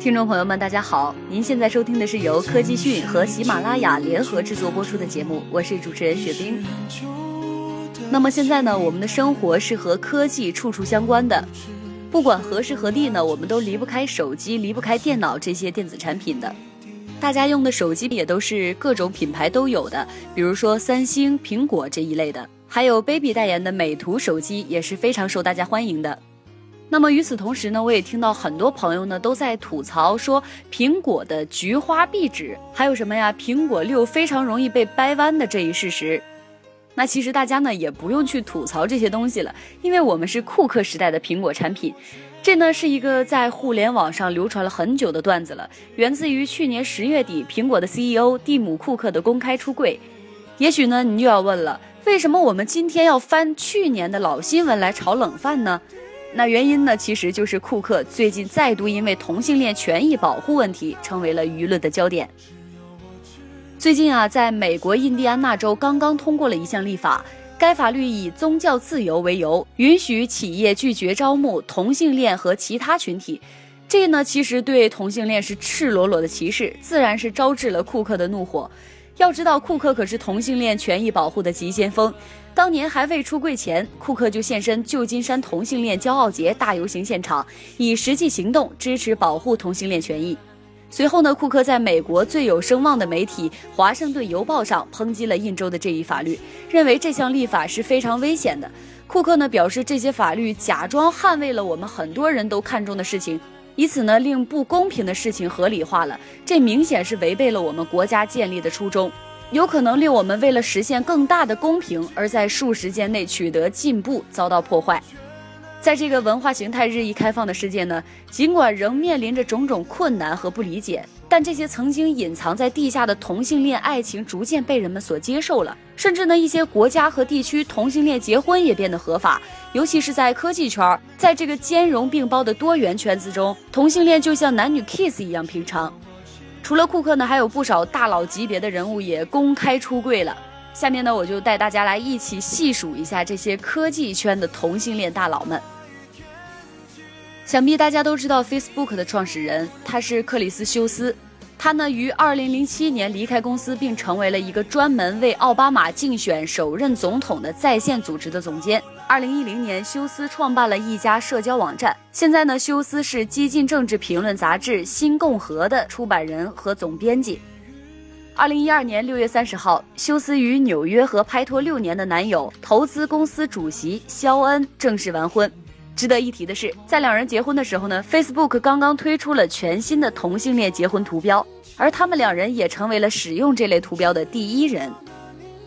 听众朋友们，大家好！您现在收听的是由科技讯和喜马拉雅联合制作播出的节目，我是主持人雪冰。那么现在呢，我们的生活是和科技处处相关的，不管何时何地呢，我们都离不开手机，离不开电脑这些电子产品的。大家用的手机也都是各种品牌都有的，比如说三星、苹果这一类的，还有 baby 代言的美图手机也是非常受大家欢迎的。那么与此同时呢，我也听到很多朋友呢都在吐槽说苹果的菊花壁纸，还有什么呀？苹果六非常容易被掰弯的这一事实。那其实大家呢也不用去吐槽这些东西了，因为我们是库克时代的苹果产品。这呢是一个在互联网上流传了很久的段子了，源自于去年十月底苹果的 CEO 蒂姆·库克的公开出柜。也许呢你就要问了，为什么我们今天要翻去年的老新闻来炒冷饭呢？那原因呢，其实就是库克最近再度因为同性恋权益保护问题成为了舆论的焦点。最近啊，在美国印第安纳州刚刚通过了一项立法，该法律以宗教自由为由，允许企业拒绝招募同性恋和其他群体。这呢，其实对同性恋是赤裸裸的歧视，自然是招致了库克的怒火。要知道，库克可是同性恋权益保护的急先锋。当年还未出柜前，库克就现身旧金山同性恋骄傲节大游行现场，以实际行动支持保护同性恋权益。随后呢，库克在美国最有声望的媒体《华盛顿邮报》上抨击了印州的这一法律，认为这项立法是非常危险的。库克呢表示，这些法律假装捍卫了我们很多人都看重的事情，以此呢令不公平的事情合理化了，这明显是违背了我们国家建立的初衷。有可能令我们为了实现更大的公平，而在数时间内取得进步遭到破坏。在这个文化形态日益开放的世界呢，尽管仍面临着种种困难和不理解，但这些曾经隐藏在地下的同性恋爱情逐渐被人们所接受了。甚至呢，一些国家和地区同性恋结婚也变得合法。尤其是在科技圈，在这个兼容并包的多元圈子中，同性恋就像男女 kiss 一样平常。除了库克呢，还有不少大佬级别的人物也公开出柜了。下面呢，我就带大家来一起细数一下这些科技圈的同性恋大佬们。想必大家都知道 Facebook 的创始人，他是克里斯休斯。他呢于2007年离开公司，并成为了一个专门为奥巴马竞选首任总统的在线组织的总监。二零一零年，休斯创办了一家社交网站。现在呢，休斯是激进政治评论杂志《新共和》的出版人和总编辑。二零一二年六月三十号，休斯与纽约和拍拖六年的男友、投资公司主席肖恩正式完婚。值得一提的是，在两人结婚的时候呢，Facebook 刚刚推出了全新的同性恋结婚图标，而他们两人也成为了使用这类图标的第一人。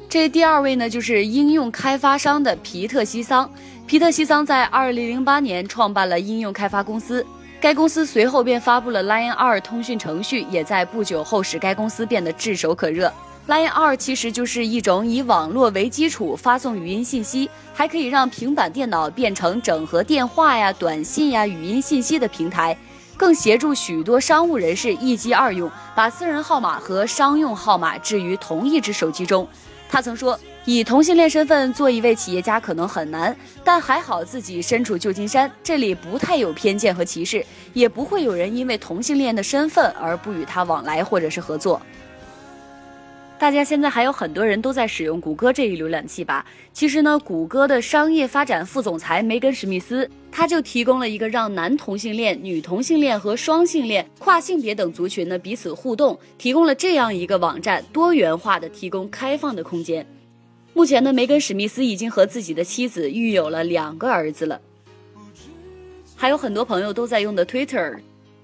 这第二位呢，就是应用开发商的皮特西桑。皮特西桑在二零零八年创办了应用开发公司，该公司随后便发布了 Line 二通讯程序，也在不久后使该公司变得炙手可热。Line 二其实就是一种以网络为基础发送语音信息，还可以让平板电脑变成整合电话呀、短信呀、语音信息的平台，更协助许多商务人士一机二用，把私人号码和商用号码置于同一只手机中。他曾说，以同性恋身份做一位企业家可能很难，但还好自己身处旧金山，这里不太有偏见和歧视，也不会有人因为同性恋的身份而不与他往来或者是合作。大家现在还有很多人都在使用谷歌这一浏览器吧？其实呢，谷歌的商业发展副总裁梅根史密斯，他就提供了一个让男同性恋、女同性恋和双性恋、跨性别等族群呢彼此互动，提供了这样一个网站，多元化的提供开放的空间。目前呢，梅根史密斯已经和自己的妻子育有了两个儿子了。还有很多朋友都在用的 Twitter。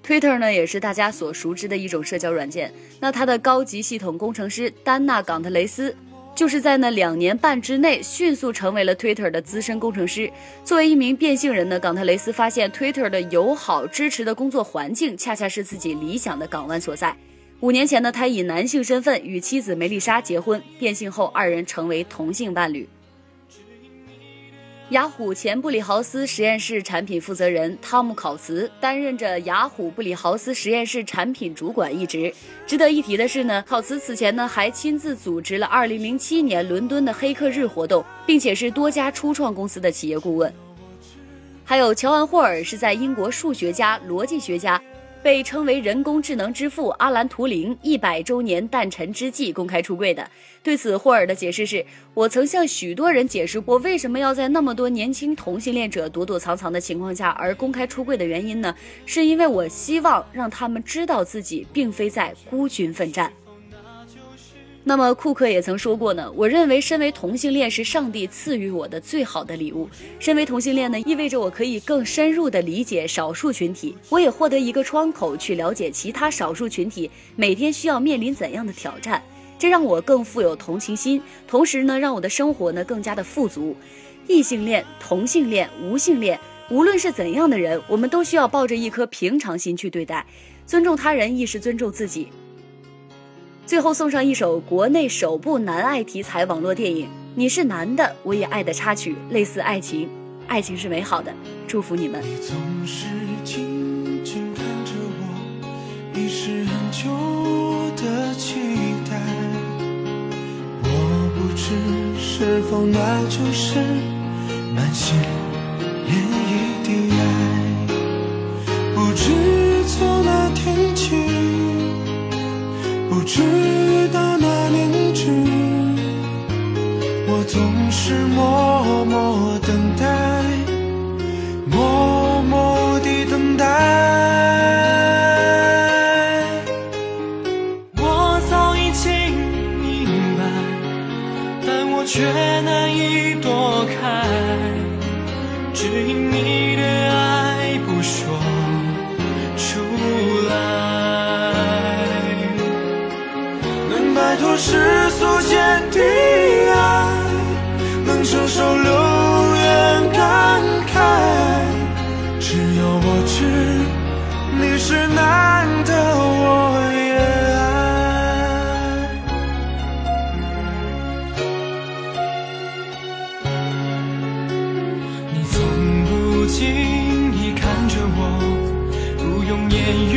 Twitter 呢，也是大家所熟知的一种社交软件。那它的高级系统工程师丹娜·冈特雷斯，就是在那两年半之内迅速成为了 Twitter 的资深工程师。作为一名变性人呢，冈特雷斯发现 Twitter 的友好支持的工作环境，恰恰是自己理想的港湾所在。五年前呢，他以男性身份与妻子梅丽莎结婚，变性后二人成为同性伴侣。雅虎前布里豪斯实验室产品负责人汤姆·考茨担任着雅虎布里豪斯实验室产品主管一职。值得一提的是呢，考茨此前呢还亲自组织了2007年伦敦的黑客日活动，并且是多家初创公司的企业顾问。还有乔安·霍尔是在英国数学家、逻辑学家。被称为人工智能之父阿兰·图灵一百周年诞辰之际公开出柜的。对此，霍尔的解释是：“我曾向许多人解释过，为什么要在那么多年轻同性恋者躲躲藏藏的情况下而公开出柜的原因呢？是因为我希望让他们知道自己并非在孤军奋战。”那么库克也曾说过呢，我认为身为同性恋是上帝赐予我的最好的礼物。身为同性恋呢，意味着我可以更深入的理解少数群体，我也获得一个窗口去了解其他少数群体每天需要面临怎样的挑战，这让我更富有同情心，同时呢，让我的生活呢更加的富足。异性恋、同性恋、无性恋，无论是怎样的人，我们都需要抱着一颗平常心去对待，尊重他人亦是尊重自己。最后送上一首国内首部男爱题材网络电影《你是男的我也爱》的插曲，类似爱情，爱情是美好的，祝福你们。你总是静静看着我，已是很久的期待。我不知是否那就是满心摆脱世俗间的爱，能承受流言感慨。只有我知，你是难得，我也爱。你从不经意看着我，不用言语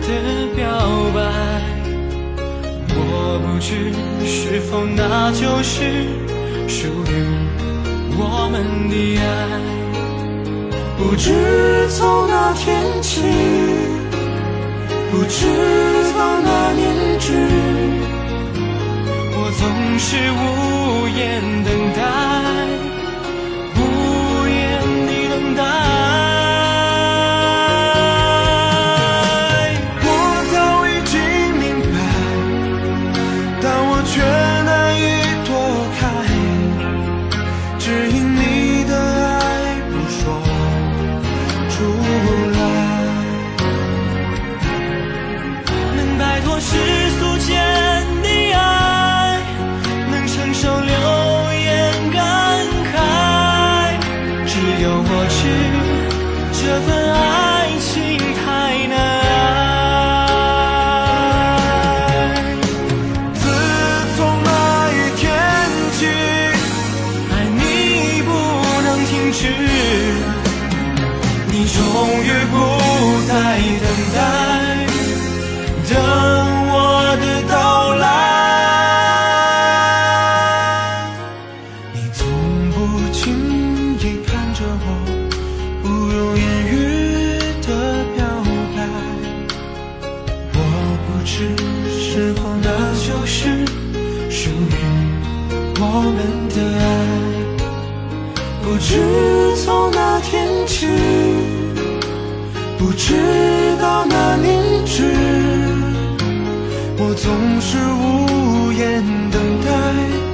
的表白。我不知是否那就是属于我们的爱，不知从哪天起，不知从哪年止，我总是无言等待。你等待，等我的到来。你从不轻易看着我，不用言语的表白。我不知是否那就是属于我们的爱。不知从哪天起，不知。我总是无言等待。